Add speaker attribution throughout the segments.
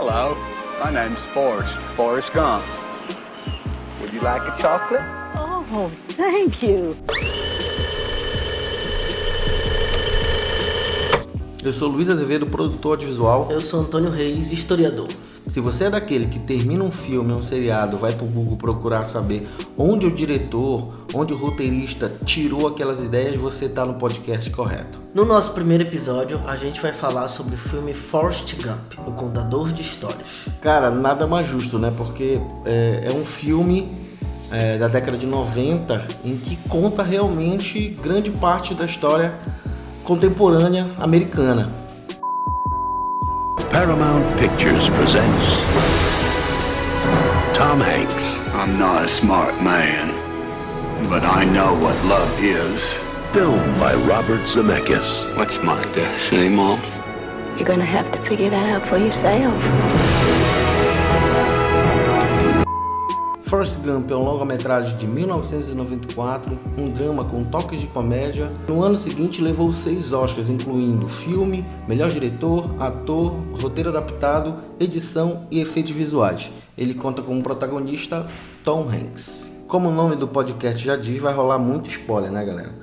Speaker 1: Hello, my name's Forrest, Forrest Gump. Would you like a chocolate?
Speaker 2: Oh, thank you.
Speaker 3: Eu sou Luiz Azevedo, produtor audiovisual.
Speaker 4: Eu sou Antônio Reis, historiador.
Speaker 3: Se você é daquele que termina um filme, um seriado, vai pro Google procurar saber onde o diretor, onde o roteirista tirou aquelas ideias, você tá no podcast correto.
Speaker 4: No nosso primeiro episódio, a gente vai falar sobre o filme Forrest Gump, o contador de histórias.
Speaker 3: Cara, nada mais justo, né? Porque é, é um filme é, da década de 90 em que conta realmente grande parte da história contemporânea americana.
Speaker 5: Paramount Pictures presents Tom Hanks.
Speaker 1: I'm not a smart man, but I know what love is.
Speaker 5: Filmed by Robert Zemeckis.
Speaker 1: What's my destiny, Mom?
Speaker 2: You're gonna have to figure that out for yourself.
Speaker 3: Forrest Gump é um longa-metragem de 1994, um drama com toques de comédia. No ano seguinte levou seis Oscars, incluindo filme, melhor diretor, ator, roteiro adaptado, edição e efeitos visuais. Ele conta com o protagonista Tom Hanks. Como o nome do podcast já diz, vai rolar muito spoiler, né, galera?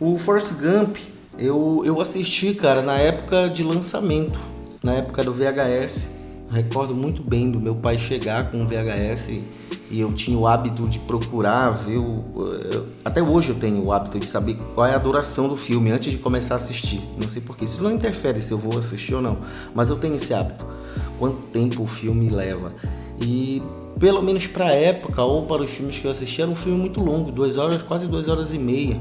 Speaker 3: O Forrest Gump eu, eu assisti, cara, na época de lançamento, na época do VHS. Recordo muito bem do meu pai chegar com o VHS e eu tinha o hábito de procurar ver o, até hoje eu tenho o hábito de saber qual é a duração do filme antes de começar a assistir. Não sei porquê. Isso não interfere se eu vou assistir ou não mas eu tenho esse hábito. Quanto tempo o filme leva. E pelo menos para a época ou para os filmes que eu assisti era um filme muito longo duas horas quase duas horas e meia.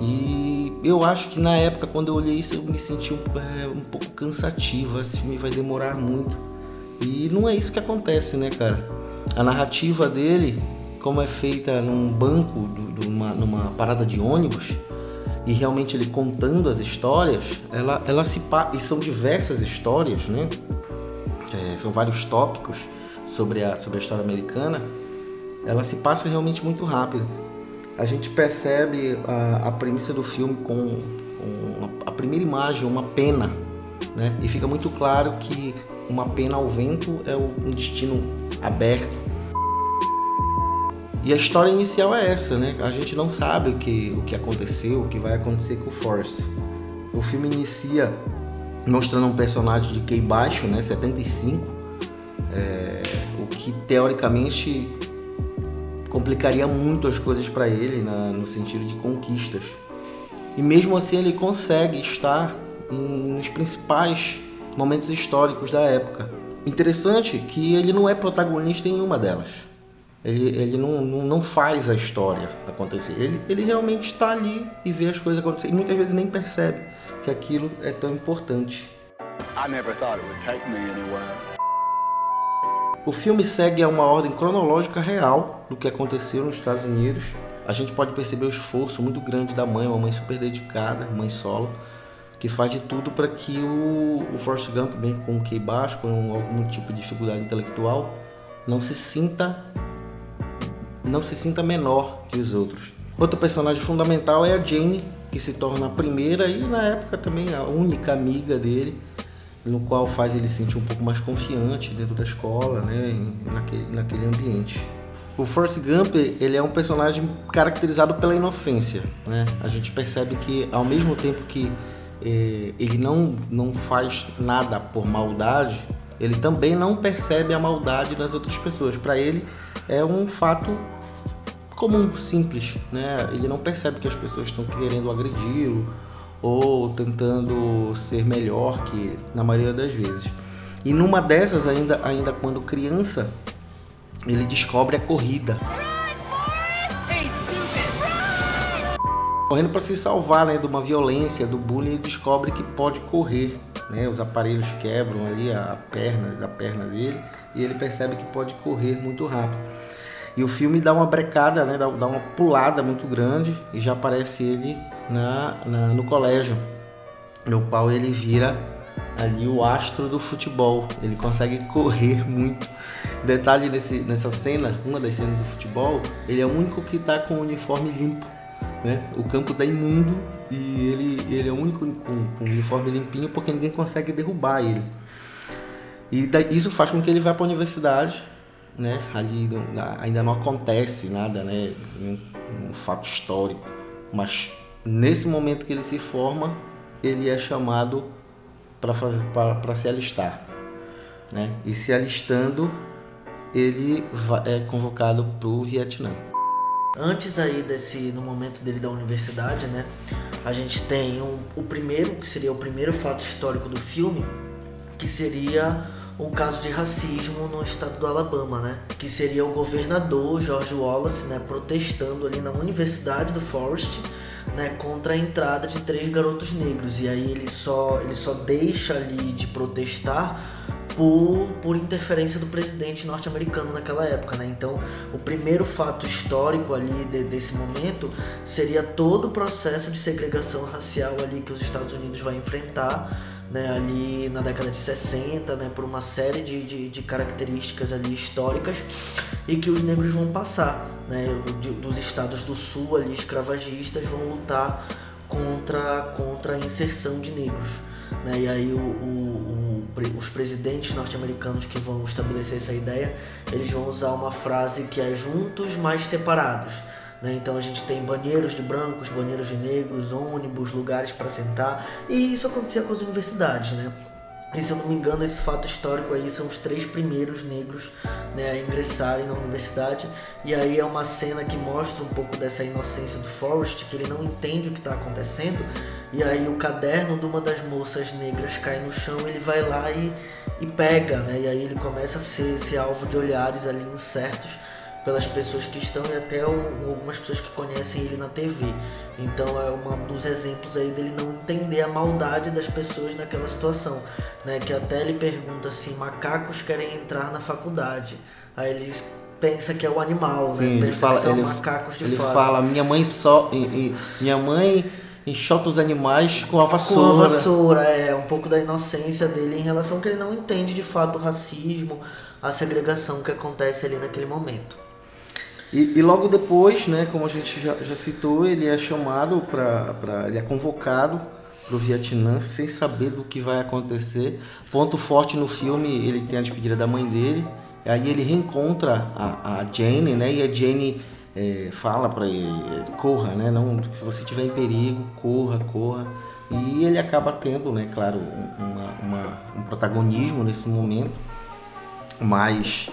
Speaker 3: E eu acho que na época quando eu olhei isso eu me senti um, é, um pouco cansativo. Esse filme vai demorar muito e não é isso que acontece né cara a narrativa dele, como é feita num banco, numa, numa parada de ônibus, e realmente ele contando as histórias, ela, ela se e são diversas histórias, né? É, são vários tópicos sobre a, sobre a história americana. Ela se passa realmente muito rápido. A gente percebe a, a premissa do filme com, com a primeira imagem, uma pena, né? E fica muito claro que uma pena ao vento é um destino aberto. E a história inicial é essa, né? A gente não sabe o que, o que aconteceu, o que vai acontecer com o Force. O filme inicia mostrando um personagem de QI baixo, né? 75, é, o que teoricamente complicaria muito as coisas para ele na, no sentido de conquistas. E mesmo assim ele consegue estar nos principais momentos históricos da época. Interessante que ele não é protagonista em uma delas. Ele, ele não, não, não faz a história acontecer. Ele, ele realmente está ali e vê as coisas acontecer. E muitas vezes nem percebe que aquilo é tão importante. O filme segue a uma ordem cronológica real do que aconteceu nos Estados Unidos. A gente pode perceber o esforço muito grande da mãe, uma mãe super dedicada, mãe solo, que faz de tudo para que o, o Forrest Gump, bem com o QI baixo, com algum tipo de dificuldade intelectual, não se sinta não se sinta menor que os outros. Outro personagem fundamental é a Jane, que se torna a primeira e na época também a única amiga dele, no qual faz ele se sentir um pouco mais confiante dentro da escola, né, naquele, naquele ambiente. O Forrest Gump ele é um personagem caracterizado pela inocência, né? A gente percebe que ao mesmo tempo que ele não, não faz nada por maldade, ele também não percebe a maldade das outras pessoas. Para ele é um fato comum, simples, né? Ele não percebe que as pessoas estão querendo agredi-lo ou tentando ser melhor que na maioria das vezes. E numa dessas, ainda, ainda quando criança, ele descobre a corrida. Correndo para se salvar né, de uma violência, do bullying, ele descobre que pode correr. Né? Os aparelhos quebram ali a perna da perna dele e ele percebe que pode correr muito rápido. E o filme dá uma brecada, né? dá, dá uma pulada muito grande e já aparece ele na, na, no colégio, no qual ele vira ali o astro do futebol. Ele consegue correr muito. Detalhe nesse, nessa cena, uma das cenas do futebol, ele é o único que está com o uniforme limpo né? O campo tá imundo e ele, ele é o único com, com uniforme limpinho porque ninguém consegue derrubar ele. E isso faz com que ele vá para a universidade, né? Ali ainda não acontece nada, né? Um, um fato histórico, mas nesse momento que ele se forma, ele é chamado para se alistar, né? E se alistando, ele é convocado para o Vietnã.
Speaker 4: Antes aí desse, no momento dele da universidade, né, a gente tem um, o primeiro, que seria o primeiro fato histórico do filme, que seria um caso de racismo no estado do Alabama, né? Que seria o governador George Wallace, né, protestando ali na Universidade do Forest, né, contra a entrada de três garotos negros. E aí ele só ele só deixa ali de protestar por, por interferência do presidente norte-americano naquela época, né? Então, o primeiro fato histórico ali de, desse momento seria todo o processo de segregação racial ali que os Estados Unidos vai enfrentar, né? Ali na década de 60, né? Por uma série de, de, de características ali históricas e que os negros vão passar, né? Dos estados do sul ali escravagistas vão lutar contra, contra a inserção de negros, né? E aí o, o os presidentes norte-americanos que vão estabelecer essa ideia, eles vão usar uma frase que é juntos, mas separados. Né? Então a gente tem banheiros de brancos, banheiros de negros, ônibus, lugares para sentar, e isso acontecia com as universidades. Né? E se eu não me engano, esse fato histórico aí são os três primeiros negros né, a ingressarem na universidade. E aí é uma cena que mostra um pouco dessa inocência do Forrest, que ele não entende o que está acontecendo. E aí o caderno de uma das moças negras cai no chão, ele vai lá e, e pega, né? E aí ele começa a ser, ser alvo de olhares ali incertos pelas pessoas que estão e até algumas pessoas que conhecem ele na TV. Então é um dos exemplos aí dele não entender a maldade das pessoas naquela situação, né? Que até ele pergunta assim, macacos querem entrar na faculdade. Aí ele pensa que é o animal,
Speaker 3: Sim,
Speaker 4: né?
Speaker 3: Pensa ele fala, que são
Speaker 4: ele, macacos de
Speaker 3: ele
Speaker 4: fora.
Speaker 3: fala, minha mãe só, minha mãe enxota os animais com a vassoura.
Speaker 4: Com a vassoura, é um pouco da inocência dele em relação que ele não entende de fato o racismo, a segregação que acontece ali naquele momento.
Speaker 3: E, e, logo depois, né, como a gente já, já citou, ele é chamado para. Ele é convocado para o Vietnã sem saber do que vai acontecer. Ponto forte no filme, ele tem a despedida da mãe dele. Aí ele reencontra a, a Jane, né? E a Jane é, fala para ele, corra, né? Não, se você estiver em perigo, corra, corra. E ele acaba tendo, né, claro, uma, uma, um protagonismo nesse momento. Mas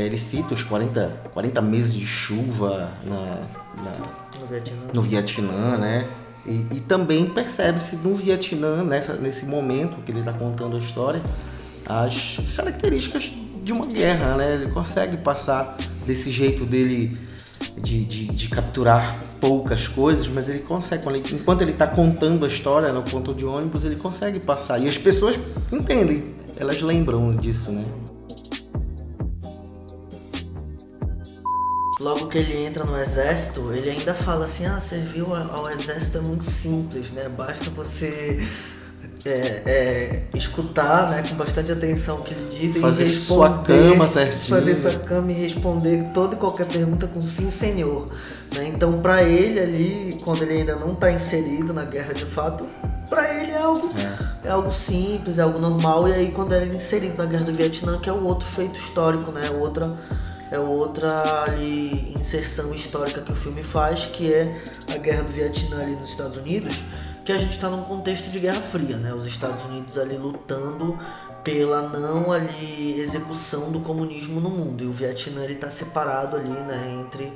Speaker 3: ele cita os 40, 40 meses de chuva na,
Speaker 4: na no, Vietnã.
Speaker 3: no Vietnã, né? E, e também percebe-se no Vietnã, nessa, nesse momento que ele está contando a história, as características de uma guerra, né? Ele consegue passar desse jeito dele de, de, de capturar poucas coisas, mas ele consegue, ele, enquanto ele está contando a história no ponto de ônibus, ele consegue passar. E as pessoas entendem, elas lembram disso, né?
Speaker 4: Logo que ele entra no exército, ele ainda fala assim: ah, servir ao exército é muito simples, né? Basta você é, é, escutar né, com bastante atenção o que ele diz
Speaker 3: fazer
Speaker 4: e
Speaker 3: responder. Sua cama certinho.
Speaker 4: Fazer sua cama e responder toda e qualquer pergunta com sim, senhor. Né? Então, para ele ali, quando ele ainda não está inserido na guerra de fato, para ele é algo, é. é. algo simples, é algo normal. E aí, quando ele é inserido na guerra do Vietnã, que é o outro feito histórico, né? Outra é outra ali, inserção histórica que o filme faz, que é a guerra do Vietnã ali nos Estados Unidos, que a gente está num contexto de Guerra Fria, né? Os Estados Unidos ali lutando pela não ali execução do comunismo no mundo. E o Vietnã ele está separado ali né? Entre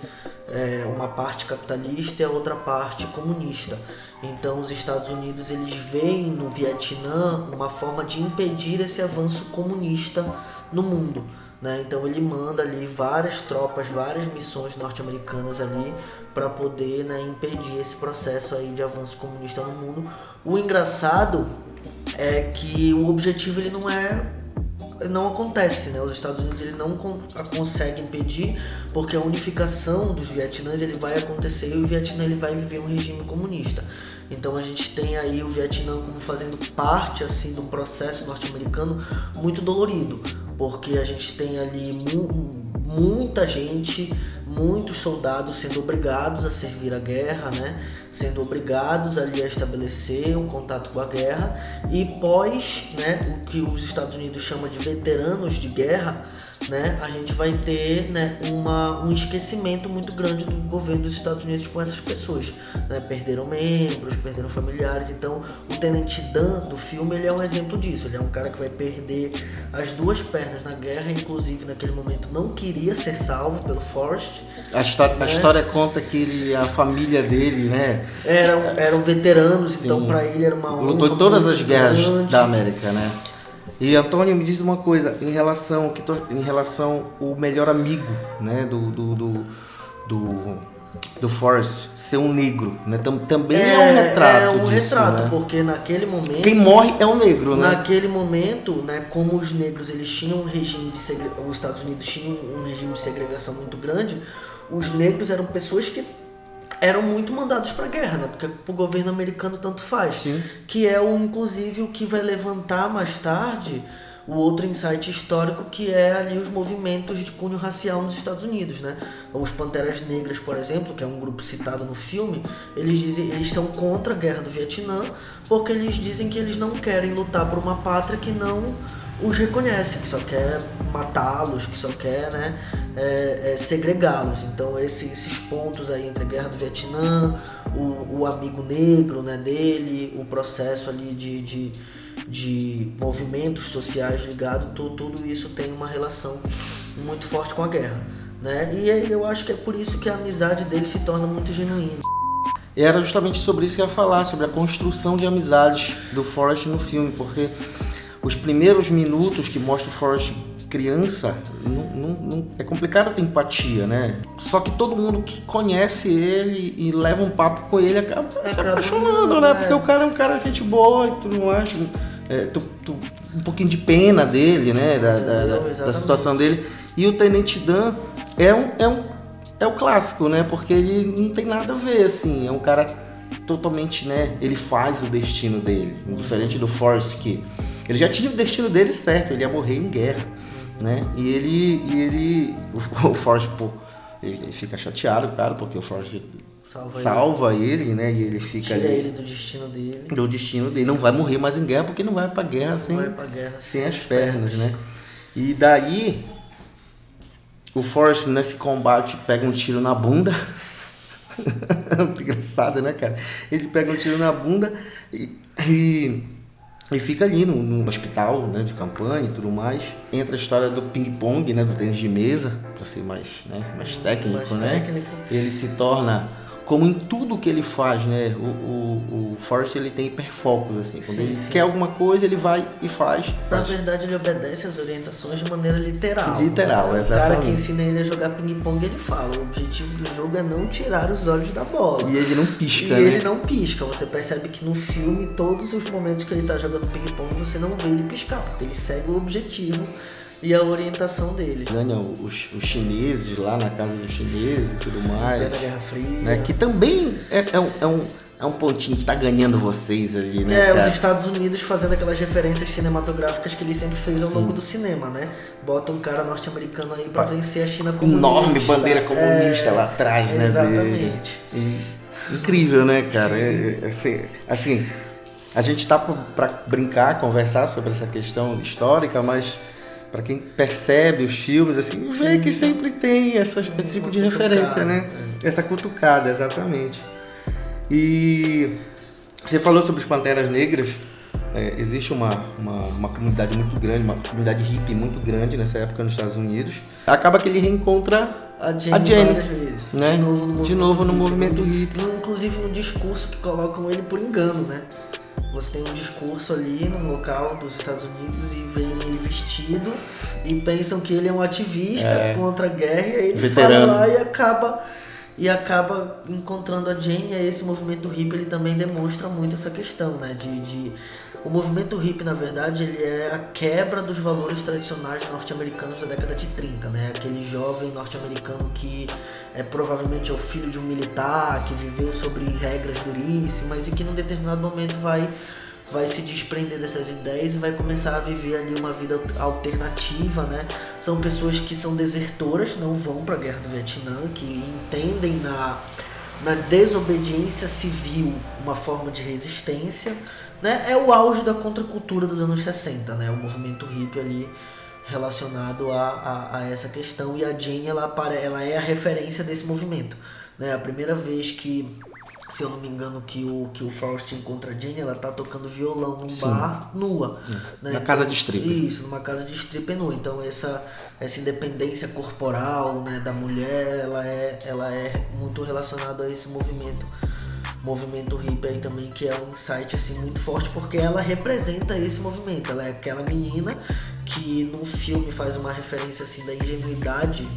Speaker 4: é, uma parte capitalista e a outra parte comunista. Então os Estados Unidos eles veem no Vietnã uma forma de impedir esse avanço comunista no mundo né? Então ele manda ali várias tropas, várias missões norte-americanas ali para poder né, impedir esse processo aí de avanço comunista no mundo. O engraçado é que o objetivo ele não é não acontece, né? Os Estados Unidos ele não con consegue impedir porque a unificação dos Vietnãs ele vai acontecer e o Vietnã ele vai viver um regime comunista. Então a gente tem aí o Vietnã como fazendo parte assim do processo norte-americano muito dolorido, porque a gente tem ali mu muita gente, muitos soldados sendo obrigados a servir a guerra, né? Sendo obrigados ali a estabelecer um contato com a guerra e pós, né, o que os Estados Unidos chama de veteranos de guerra, né, a gente vai ter né, uma, um esquecimento muito grande do governo dos Estados Unidos com essas pessoas. Né? Perderam membros, perderam familiares. Então, o Tenente Dan do filme ele é um exemplo disso. Ele é um cara que vai perder as duas pernas na guerra, inclusive naquele momento não queria ser salvo pelo Forrest.
Speaker 3: A história,
Speaker 4: né?
Speaker 3: a história conta que ele, a família dele, né?
Speaker 4: Eram, eram veteranos,
Speaker 3: Sim.
Speaker 4: então para ele era uma honra
Speaker 3: Lutou em todas as guerras
Speaker 4: grande.
Speaker 3: da América, né? E Antônio me diz uma coisa em relação que em relação o melhor amigo, né, do do do, do, do Forrest ser um negro, né? Tam- também é, um retrato
Speaker 4: É um
Speaker 3: disso,
Speaker 4: retrato,
Speaker 3: né?
Speaker 4: porque naquele momento.
Speaker 3: Quem morre é um negro, né?
Speaker 4: Naquele momento, né, como os negros eles tinham um regime de segre... os Estados Unidos tinham um regime de segregação muito grande, os negros eram pessoas que eram muito mandados para guerra, né? Porque o governo americano tanto faz.
Speaker 3: Sim.
Speaker 4: Que é o inclusive o que vai levantar mais tarde o outro insight histórico que é ali os movimentos de cunho racial nos Estados Unidos, né? Os Panteras Negras, por exemplo, que é um grupo citado no filme, eles dizem, eles são contra a guerra do Vietnã, porque eles dizem que eles não querem lutar por uma pátria que não os reconhece, que só quer matá-los, que só quer né, é, é, segregá-los. Então esse- esses pontos aí entre a guerra do Vietnã, o, o amigo negro né, dele, o processo ali de, de, de movimentos sociais ligados, tu- tudo isso tem uma relação muito forte com a guerra. Né? E aí eu acho que é por isso que a amizade dele se torna muito genuína.
Speaker 3: Era justamente sobre isso que eu ia falar, sobre a construção de amizades do Forrest no filme, porque os primeiros minutos que mostra o Forrest criança, não, não- não- é complicado ter empatia, né? Só que todo mundo que conhece ele e leva um papo com ele acaba, se apaixonando, né?
Speaker 4: é.
Speaker 3: Porque o cara é um cara de gente boa e tudo mais. É, tu- tu- um pouquinho de pena dele, né? Da, da- da- da situação dele. E o Tenente Dan é um, é um é o clássico, né? Porque ele não tem nada a ver, assim. É um cara totalmente, né? Ele faz o destino dele. Diferente do Forrest, que ele já tinha o destino dele certo, ele ia morrer em guerra, né? E ele. E ele. O, o Forrest, pô, ele, ele fica chateado, claro, porque o Forrest
Speaker 4: Salva,
Speaker 3: salva ele, né? E ele
Speaker 4: ele,
Speaker 3: fica
Speaker 4: tira
Speaker 3: ali
Speaker 4: ele do destino dele.
Speaker 3: do destino dele. Não vai morrer mais em guerra porque não vai pra guerra sem,
Speaker 4: vai pra guerra
Speaker 3: sem
Speaker 4: sem
Speaker 3: as
Speaker 4: as
Speaker 3: pernas,
Speaker 4: pernas.
Speaker 3: né? E daí o Forrest nesse combate pega um tiro na bunda. Engraçado, né, cara? Ele pega um tiro na bunda e, e, e fica ali no, no hospital né, de campanha e tudo mais. Entra a história do ping-pong, né? Do tênis de mesa, pra ser mais, né, mais técnico,
Speaker 4: Mais
Speaker 3: né?
Speaker 4: técnico.
Speaker 3: Ele se torna, como em tudo que ele faz, né? O, o, o Forrest ele tem hiperfocos, assim. Quando
Speaker 4: Sim,
Speaker 3: ele
Speaker 4: sim.
Speaker 3: quer alguma coisa, ele vai e faz.
Speaker 4: Na verdade, ele obedece às orientações de maneira literal.
Speaker 3: Literal,
Speaker 4: O cara
Speaker 3: exatamente.
Speaker 4: que ensina ele a jogar ping-pong, ele fala: o objetivo do jogo é não tirar os olhos da bola.
Speaker 3: E ele não pisca,
Speaker 4: E
Speaker 3: né?
Speaker 4: ele não pisca. Você percebe que no filme, todos os momentos que ele tá jogando ping-pong, você não vê ele piscar, porque ele segue o objetivo e a orientação dele.
Speaker 3: Ganha os, os chineses lá na casa dos chineses e tudo mais.
Speaker 4: Plena Guerra Fria.
Speaker 3: Né? Que também é, é um, é, um, é um pontinho que tá ganhando vocês ali, né?
Speaker 4: É,
Speaker 3: cara?
Speaker 4: os Estados Unidos fazendo aquelas referências cinematográficas que ele sempre fez ao longo do cinema, né? Bota um cara norte-americano aí pra vencer a China comunista.
Speaker 3: Enorme bandeira comunista
Speaker 4: É,
Speaker 3: lá atrás, né?
Speaker 4: Exatamente.
Speaker 3: E- incrível, né, cara? É, é, assim, assim, a gente tá pra brincar, conversar sobre essa questão histórica, mas para quem percebe os filmes, assim, vê que sempre tem essas- esse tipo de referência, né? Essa cutucada, exatamente. E você falou sobre os Panteras Negras. É, existe uma, uma, uma comunidade muito grande, uma comunidade hippie muito grande nessa época nos Estados Unidos. Acaba que ele reencontra
Speaker 4: A Jane,
Speaker 3: A
Speaker 4: vezes.
Speaker 3: né?
Speaker 4: De novo no
Speaker 3: De
Speaker 4: movimento,
Speaker 3: novo no
Speaker 4: hippie.
Speaker 3: movimento hippie.
Speaker 4: Inclusive no discurso que colocam ele por engano, né? Você tem um discurso ali no local dos Estados Unidos e vem ele vestido e pensam que ele é um ativista contra a guerra e aí ele
Speaker 3: Veterano.
Speaker 4: fala lá e acaba e acaba encontrando a Jane e esse movimento hippie ele também demonstra muito essa questão, né? De, de o movimento hippie, na verdade, ele é a quebra dos valores tradicionais norte-americanos da década de 30, né? Aquele jovem norte-americano que é provavelmente é o filho de um militar, que viveu sobre regras duríssimas e que num determinado momento vai vai se desprender dessas ideias e vai começar a viver ali uma vida alternativa, né? São pessoas que são desertoras, não vão para a guerra do Vietnã, que entendem na, na desobediência civil uma forma de resistência, né? É o auge da contracultura dos anos 60, né? O movimento hippie ali relacionado a, a, a essa questão e a Jane ela, ela é a referência desse movimento, né? A primeira vez que se eu não me engano, que o, que o Faust encontra a Jane, ela tá tocando violão num Sim. bar nua.
Speaker 3: Né? Na então, casa de strip.
Speaker 4: Isso, numa casa de strip nua. Então essa, essa independência corporal né, da mulher, ela é, ela é muito relacionada a esse movimento. Movimento hippie aí também, que é um insight assim, muito forte, porque ela representa esse movimento. Ela é aquela menina que no filme faz uma referência assim da ingenuidade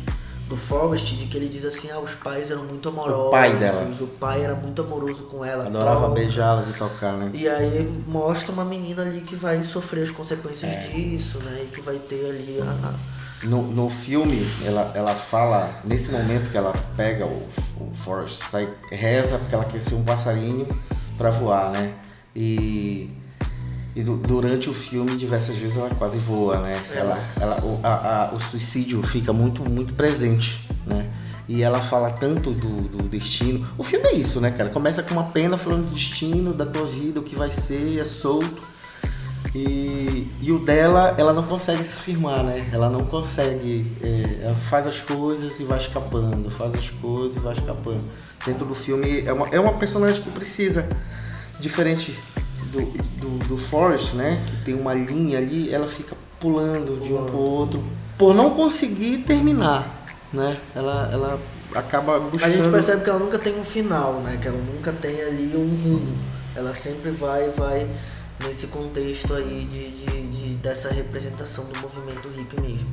Speaker 4: do Forrest, de que ele diz assim, ah, os pais eram muito amorosos.
Speaker 3: O pai dela.
Speaker 4: O pai era muito amoroso com ela.
Speaker 3: Adorava beijá-las e tocar, né?
Speaker 4: E aí mostra uma menina ali que vai sofrer as consequências é. disso, né? E que vai ter ali a...
Speaker 3: No, no filme, ela, ela fala, nesse momento que ela pega o, o Forrest, sai, reza porque ela quer ser um passarinho para voar, né? E e do, durante o filme, diversas vezes ela quase voa, né? Ela, ela, o, a, a, o suicídio fica muito, muito presente, né? E ela fala tanto do, do, destino. O filme é isso, né, cara? Começa com uma pena falando do destino, da tua vida, o que vai ser, é solto. E, e o dela, ela não consegue se firmar, né? Ela não consegue. É, ela faz as coisas e vai escapando, faz as coisas e vai escapando. Dentro do filme, é uma, é uma personagem que precisa, diferente do, do, do Forest, né? Que tem uma linha ali, ela fica pulando de um pro outro por não conseguir terminar, né? Ela, ela acaba buscando...
Speaker 4: A gente percebe que ela nunca tem um final, né? Que ela nunca tem ali um rumo. Ela sempre vai, vai nesse contexto aí de, de, de dessa representação do movimento hippie mesmo.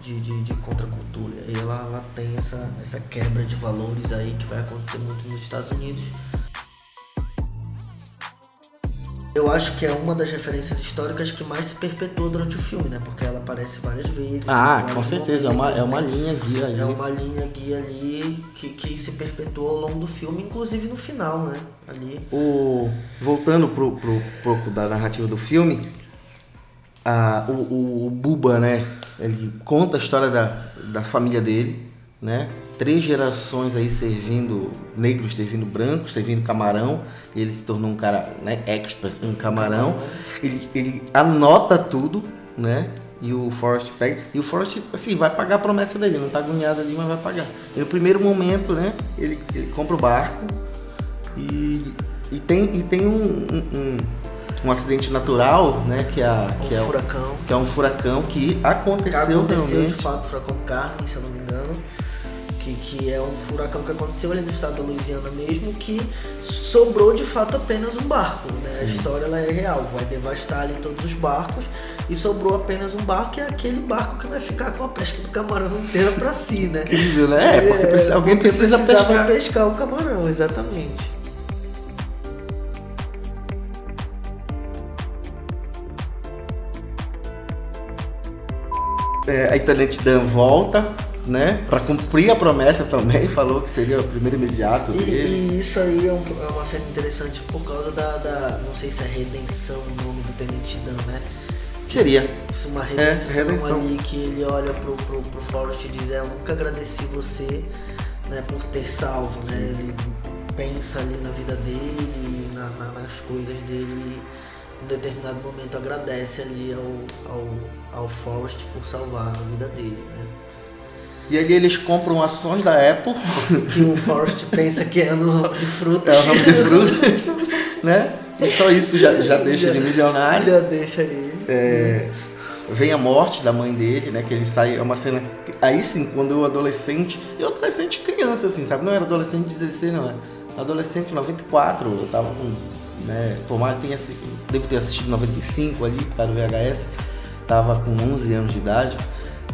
Speaker 4: De, de, de contracultura. E ela, ela tem essa, essa quebra de valores aí que vai acontecer muito nos Estados Unidos eu acho que é uma das referências históricas que mais se perpetua durante o filme, né? Porque ela aparece várias vezes.
Speaker 3: Ah, com certeza, é uma, é uma linha guia ali.
Speaker 4: É uma linha guia ali que, que se perpetua ao longo do filme, inclusive no final, né? Ali.
Speaker 3: O, voltando pro, pro pouco da narrativa do filme, a, o, o, o Buba, né? Ele conta a história da, da família dele né? Três gerações aí servindo negros, servindo brancos, servindo camarão. E ele se tornou um cara, né, expert em camarão. Ele, ele anota tudo, né? E o Forrest pega. E o Forrest, assim, vai pagar a promessa dele. Não tá agoniado ali, mas vai pagar. E no primeiro momento, né? Ele, ele compra o barco e, e tem, e tem um, um, um um acidente natural, né? Que é,
Speaker 4: um
Speaker 3: é,
Speaker 4: furacão.
Speaker 3: que é um furacão que aconteceu, que
Speaker 4: aconteceu
Speaker 3: realmente.
Speaker 4: de fato, furacão Carmen, se eu não me engano que, que é um furacão que aconteceu ali no estado da Louisiana mesmo, que sobrou de fato apenas um barco. Né? A história ela é real, vai devastar ali todos os barcos e sobrou apenas um barco, que é aquele barco que vai ficar com a pesca do camarão inteira para si, né?
Speaker 3: Incrível, né? É, porque é, alguém porque precisa pescar.
Speaker 4: pescar o camarão, exatamente.
Speaker 3: É, a Intendente Dan volta né? Para cumprir a promessa também, falou que seria o primeiro imediato
Speaker 4: e, E isso aí é, um, é, uma série interessante por causa da, da, não sei se é redenção o nome do Tenente Dan, né?
Speaker 3: Seria.
Speaker 4: Isso, uma redenção, é, redenção, ali que ele olha pro, pro, pro Forrest e diz, é, eu nunca agradeci você né, por ter salvo, né? Ele pensa ali na vida dele, na, na, nas coisas dele em determinado momento agradece ali ao, ao, ao Forrest por salvar a vida dele, né?
Speaker 3: E ali eles compram ações da Apple.
Speaker 4: Que o Forrest pensa que é no ramo de frutas.
Speaker 3: É o ramo de frutas, né? E só isso já, já deixa já, ele milionário.
Speaker 4: Já deixa ele.
Speaker 3: É, vem a morte da mãe dele, né? Que ele sai, é uma cena. Aí sim, quando eu adolescente, eu adolescente criança, assim, sabe? Não era adolescente de 16, não. Era adolescente 94, eu tava com. Né, por mais que tenha devo ter assistido 95 ali, para o VHS, tava com 11 anos de idade.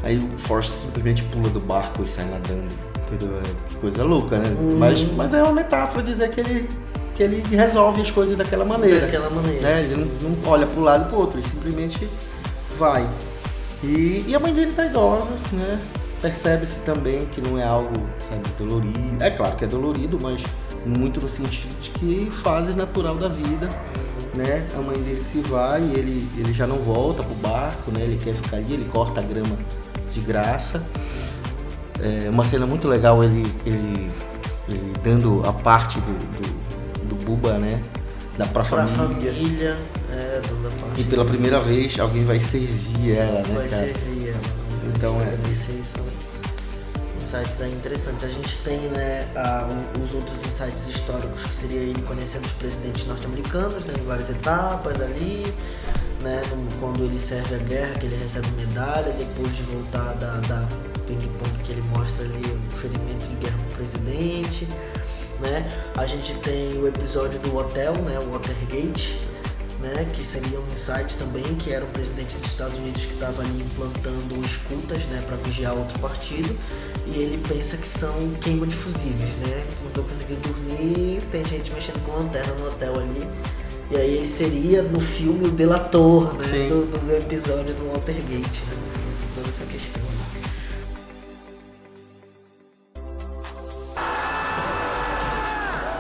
Speaker 3: Aí o Force simplesmente pula do barco e sai nadando. Entendeu? É, que coisa louca, né? Hum. Mas, mas é uma metáfora dizer que ele, que ele resolve as coisas daquela maneira.
Speaker 4: Daquela maneira.
Speaker 3: Né? Ele não, não olha para um lado e para outro, ele simplesmente vai. E, e a mãe dele tá idosa, né? Percebe-se também que não é algo, sabe, dolorido. É claro que é dolorido, mas muito no sentido de que fase natural da vida, né? A mãe dele se vai e ele, ele já não volta pro barco, né? Ele quer ficar ali, ele corta a grama de graça. É uma cena muito legal ele, ele, ele dando a parte do, do, do Buba, né? Da pra,
Speaker 4: Pra
Speaker 3: família.
Speaker 4: família, é, dando a parte.
Speaker 3: E pela primeira vez alguém vai servir ela, né,
Speaker 4: vai
Speaker 3: cara?
Speaker 4: servir ela.
Speaker 3: Então, é.
Speaker 4: Insights aí interessantes. A gente tem, né, a- os outros insights históricos, que seria ele conhecendo os presidentes norte-americanos, né, em várias etapas ali, né, quando ele serve a guerra, que ele recebe medalha, depois de voltar da, da ping-pong que ele mostra ali o ferimento de guerra pro presidente, né. A gente tem o episódio do hotel, né, o Watergate, né, que seria um insight também, que era o presidente dos Estados Unidos que estava ali implantando escutas, né, para vigiar outro partido, e ele pensa que são queima de fusíveis, né, não tô conseguindo dormir, tem gente mexendo com lanterna no hotel ali, e aí ele seria no filme o delator, né,
Speaker 3: Sim.
Speaker 4: do, do episódio do Watergate, né, toda essa questão.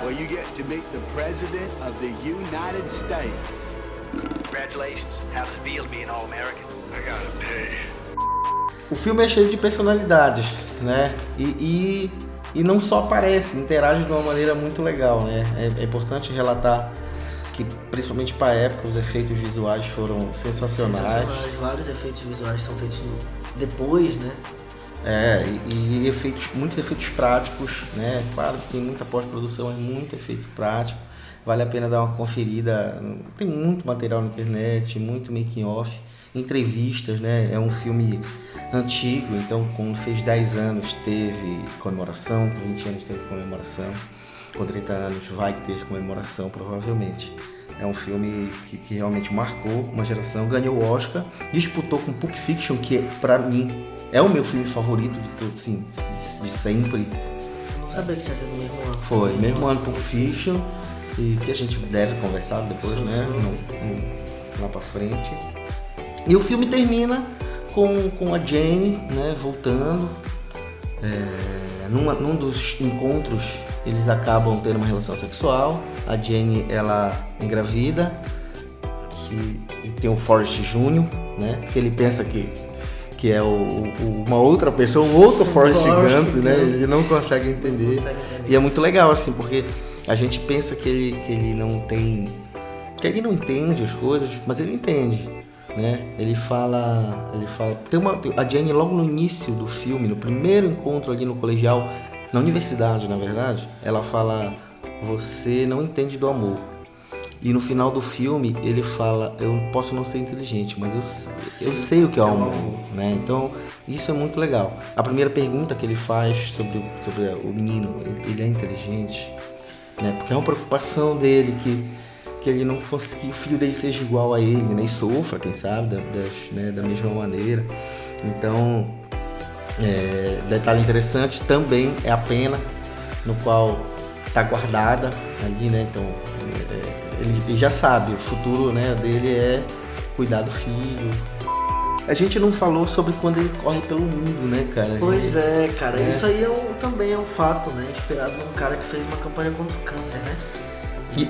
Speaker 1: Well, you get to meet the President of the United States.
Speaker 6: Congratulations. How's it feel to be an All-American? I gotta pay.
Speaker 3: O filme é cheio de personalidades, né? E, e, e não só aparece, interage de uma maneira muito legal, né? É, é importante relatar que, principalmente para a época, os efeitos visuais foram sensacionais.
Speaker 4: Sensacionais, Vários efeitos visuais são feitos depois, né,
Speaker 3: É, e, e efeitos, muitos efeitos práticos, né? Claro que tem muita pós-produção, é muito efeito prático. Vale a pena dar uma conferida. Tem muito material na internet, muito making off, entrevistas, né? É um filme antigo, então quando fez 10 anos teve comemoração, com 20 anos teve comemoração, com 30 anos vai ter comemoração provavelmente. É um filme que, que realmente marcou uma geração, ganhou o Oscar, disputou com Pulp Fiction, que pra mim é o meu filme favorito de todo, assim, de, de sempre.
Speaker 4: não sabia que tinha sido no mesmo ano.
Speaker 3: Foi, mesmo ano Pulp Fiction, e que a gente deve conversar depois,
Speaker 4: Sim,
Speaker 3: né?
Speaker 4: sim.
Speaker 3: no- no- lá pra frente. E o filme termina com, com a Jane, né, voltando. É, numa- num dos encontros, eles acabam tendo uma relação sexual. A Jane, ela engravida, que e tem o Forrest Jr., né? Que ele pensa que, que é o, o- uma outra pessoa, um outro Forrest
Speaker 4: Forrest
Speaker 3: Gump, né? Ele não consegue entender.
Speaker 4: consegue entender.
Speaker 3: E é muito legal, assim, porque a gente pensa que ele, que ele não tem. que ele não entende as coisas, mas ele entende. Né? Ele fala. Ele fala. Tem uma, a Jane, logo no início do filme, no primeiro encontro ali no colegial, na universidade, na verdade, ela fala: Você não entende do amor. E no final do filme ele fala: Eu posso não ser inteligente, mas eu, eu sei o que é o amor. Né? Então isso é muito legal. A primeira pergunta que ele faz sobre, o- sobre o menino: ele- é inteligente? Né? Porque é uma preocupação dele que, que ele não conseguir, o filho dele seja igual a ele, né? E sofra, quem sabe, da, das- né? da mesma maneira. Então, é, detalhe interessante também é a pena no qual está guardada ali, né? Então, é, é, ele, já sabe, o futuro né, dele é cuidar do filho. A gente não falou sobre quando ele corre pelo mundo, né, cara?
Speaker 4: Pois é, cara.
Speaker 3: É.
Speaker 4: Isso aí é um- também é um fato, né? Inspirado num cara que fez uma campanha contra o câncer, né?
Speaker 3: E,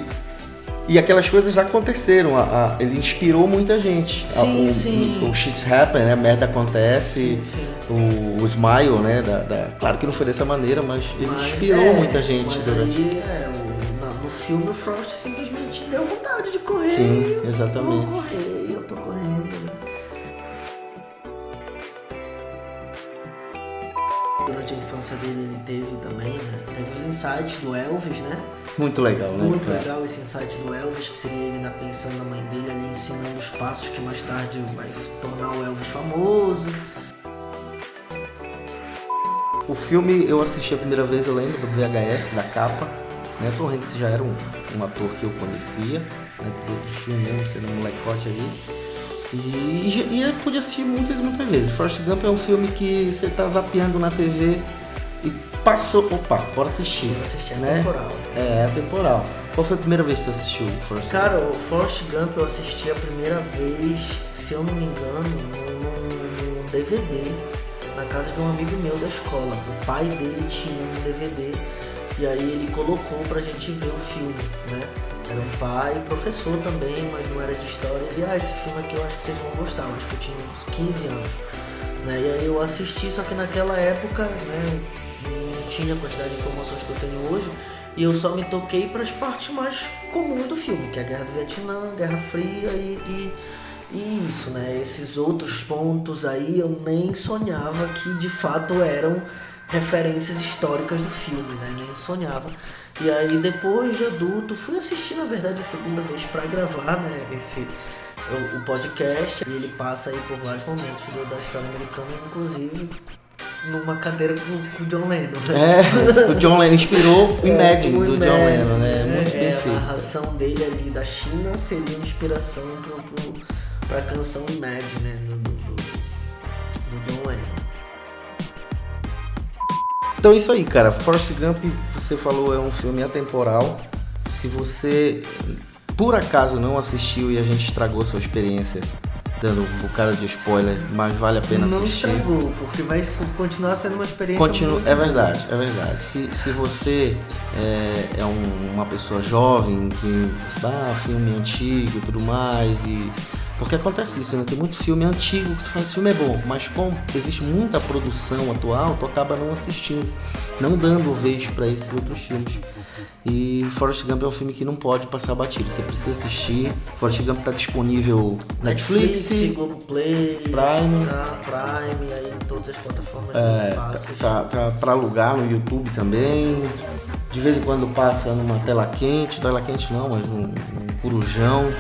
Speaker 3: e aquelas coisas aconteceram. a- a- ele inspirou muita gente. A-
Speaker 4: Sim,
Speaker 3: o,
Speaker 4: sim.
Speaker 3: O, o Shit's Happen, né? Merda acontece.
Speaker 4: Sim, sim.
Speaker 3: O, o Smile, né? Da, da- claro que não foi dessa maneira, mas ele
Speaker 4: Mas,
Speaker 3: inspirou
Speaker 4: é,
Speaker 3: muita gente durante.
Speaker 4: aí, é, o- no filme o Frost simplesmente deu vontade de correr.
Speaker 3: Sim,
Speaker 4: eu
Speaker 3: exatamente.
Speaker 4: Vou correr, eu tô correndo. Durante a infância dele ele teve também, né? Teve os insights do Elvis, né?
Speaker 3: Muito legal, né?
Speaker 4: Muito
Speaker 3: cara?
Speaker 4: legal esse insight do Elvis, que seria ele na pensão da mãe dele ali ensinando os passos que mais tarde vai tornar o Elvis famoso.
Speaker 3: O filme eu assisti a primeira vez, eu lembro do VHS, da capa. Né? Tom Hanks já era um, um ator que eu conhecia, né? por outros filmes mesmo, sendo um molecote ali. E, e eu pude assistir muitas e muitas vezes. Forrest Gump é um filme que você tá zapeando na TV e passou. Opa, bora assistir.
Speaker 4: Bora assistir, é
Speaker 3: né?
Speaker 4: temporal.
Speaker 3: É, é temporal. Qual foi a primeira vez que você assistiu Forrest
Speaker 4: Cara,
Speaker 3: Gump?
Speaker 4: o Forrest Gump eu assisti a primeira vez, se eu não me engano, num, num DVD, na casa de um amigo meu da escola. O pai dele tinha um DVD e aí ele colocou pra gente ver o filme, né? Era um pai, professor também, mas não era de história. Ele, ah, esse filme aqui eu acho que vocês vão gostar. Eu acho que eu tinha uns 15 anos. Né? E aí eu assisti, só que naquela época, né, tinha a quantidade de informações que eu tenho hoje. E eu só me toquei para as partes mais comuns do filme, que é a Guerra do Vietnã, Guerra Fria e, e, e isso, né? Esses outros pontos aí eu nem sonhava que de fato eram referências históricas do filme, né? Nem sonhava. E aí depois de adulto fui assistir na verdade a segunda vez para gravar, né? Esse o, o, podcast e ele passa aí por vários momentos da história americana, inclusive numa cadeira com, com o John Lennon. Né?
Speaker 3: É, o John Lennon inspirou o Imagine é, do John Lennon, né?
Speaker 4: É,
Speaker 3: Muito bem
Speaker 4: é,
Speaker 3: feito.
Speaker 4: A narração dele ali da China seria inspiração pro, pra canção Imagine, né? Do, do, do John Lennon.
Speaker 3: Então é isso aí, cara. Force Gump, você falou, é um filme atemporal. Se você por acaso não assistiu e a gente estragou sua experiência dando um bocado de spoiler, mas vale a pena
Speaker 4: não
Speaker 3: assistir.
Speaker 4: Não estragou, porque vai continuar sendo uma experiência
Speaker 3: Continua,
Speaker 4: muito
Speaker 3: É verdade, é verdade. Se, se você é, é um, uma pessoa jovem que ah, filme antigo e tudo mais e porque acontece isso, né? Tem muito filme antigo que tu fala, esse filme é bom, mas como existe muita produção atual, tu acaba não assistindo, não dando vez para esses outros filmes. E Forrest Gump é um filme que não pode passar batido, você precisa assistir. Forrest Gump tá disponível Netflix,
Speaker 4: Netflix Globoplay,
Speaker 3: Prime,
Speaker 4: tá, Prime, aí em todas as plataformas
Speaker 3: é,
Speaker 4: fáceis.
Speaker 3: Tá, tá para alugar no YouTube também. De vez em quando passa numa tela quente, tela quente não, mas um, um corujão.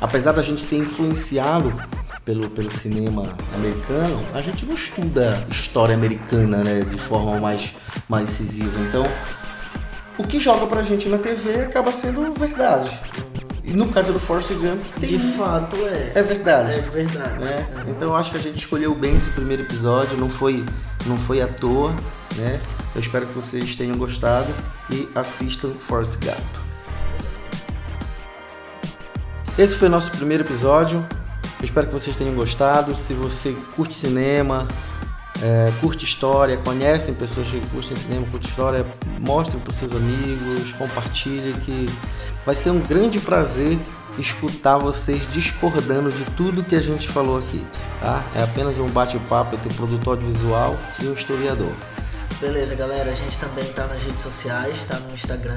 Speaker 3: Apesar da gente ser influenciado pelo, pelo cinema americano, a gente não estuda história americana né, de forma mais, mais incisiva. Então, o que joga pra gente na TV acaba sendo verdade. E no caso do Forrest Gump, tem...
Speaker 4: de fato é.
Speaker 3: É verdade.
Speaker 4: É verdade.
Speaker 3: Né? Então eu acho que a gente escolheu bem esse primeiro episódio, não foi, não foi à toa, né? Eu espero que vocês tenham gostado e assistam Forrest Gump. Esse foi o nosso primeiro episódio. Eu espero que vocês tenham gostado. Se você curte cinema, é, curte história, conhecem pessoas que curtem cinema, curte história, mostrem para os seus amigos, compartilhem que vai ser um grande prazer escutar vocês discordando de tudo que a gente falou aqui, tá? É apenas um bate-papo entre produtor audiovisual e o historiador.
Speaker 4: Beleza, galera. A gente também tá nas redes sociais, tá no Instagram,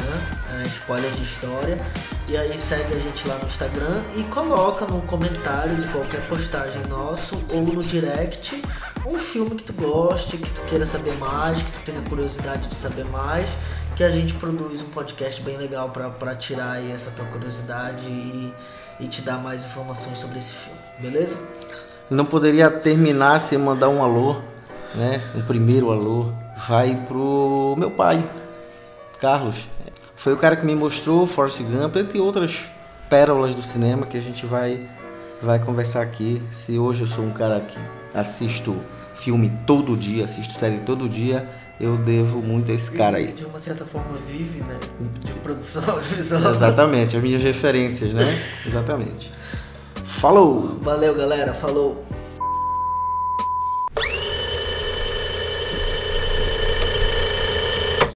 Speaker 4: é, Spoilers de História. E aí segue a gente lá no Instagram e coloca no comentário de qualquer postagem nosso ou no direct um filme que tu goste, que tu queira saber mais, que tu tenha curiosidade de saber mais, que a gente produz um podcast bem legal para tirar aí essa tua curiosidade e, e te dar mais informações sobre esse filme, beleza?
Speaker 3: Não poderia terminar sem mandar um alô, né? Um primeiro alô. Vai pro meu pai, Carlos. Foi o cara que me mostrou Forrest Gump, entre outras pérolas do cinema que a gente vai vai conversar aqui. Se hoje eu sou um cara que assisto filme todo dia, assisto série todo dia, eu devo muito a esse cara aí.
Speaker 4: De uma certa forma vive, né? De produção visual.
Speaker 3: Exatamente, as minhas referências, né? Exatamente. Falou!
Speaker 4: Valeu, galera. Falou!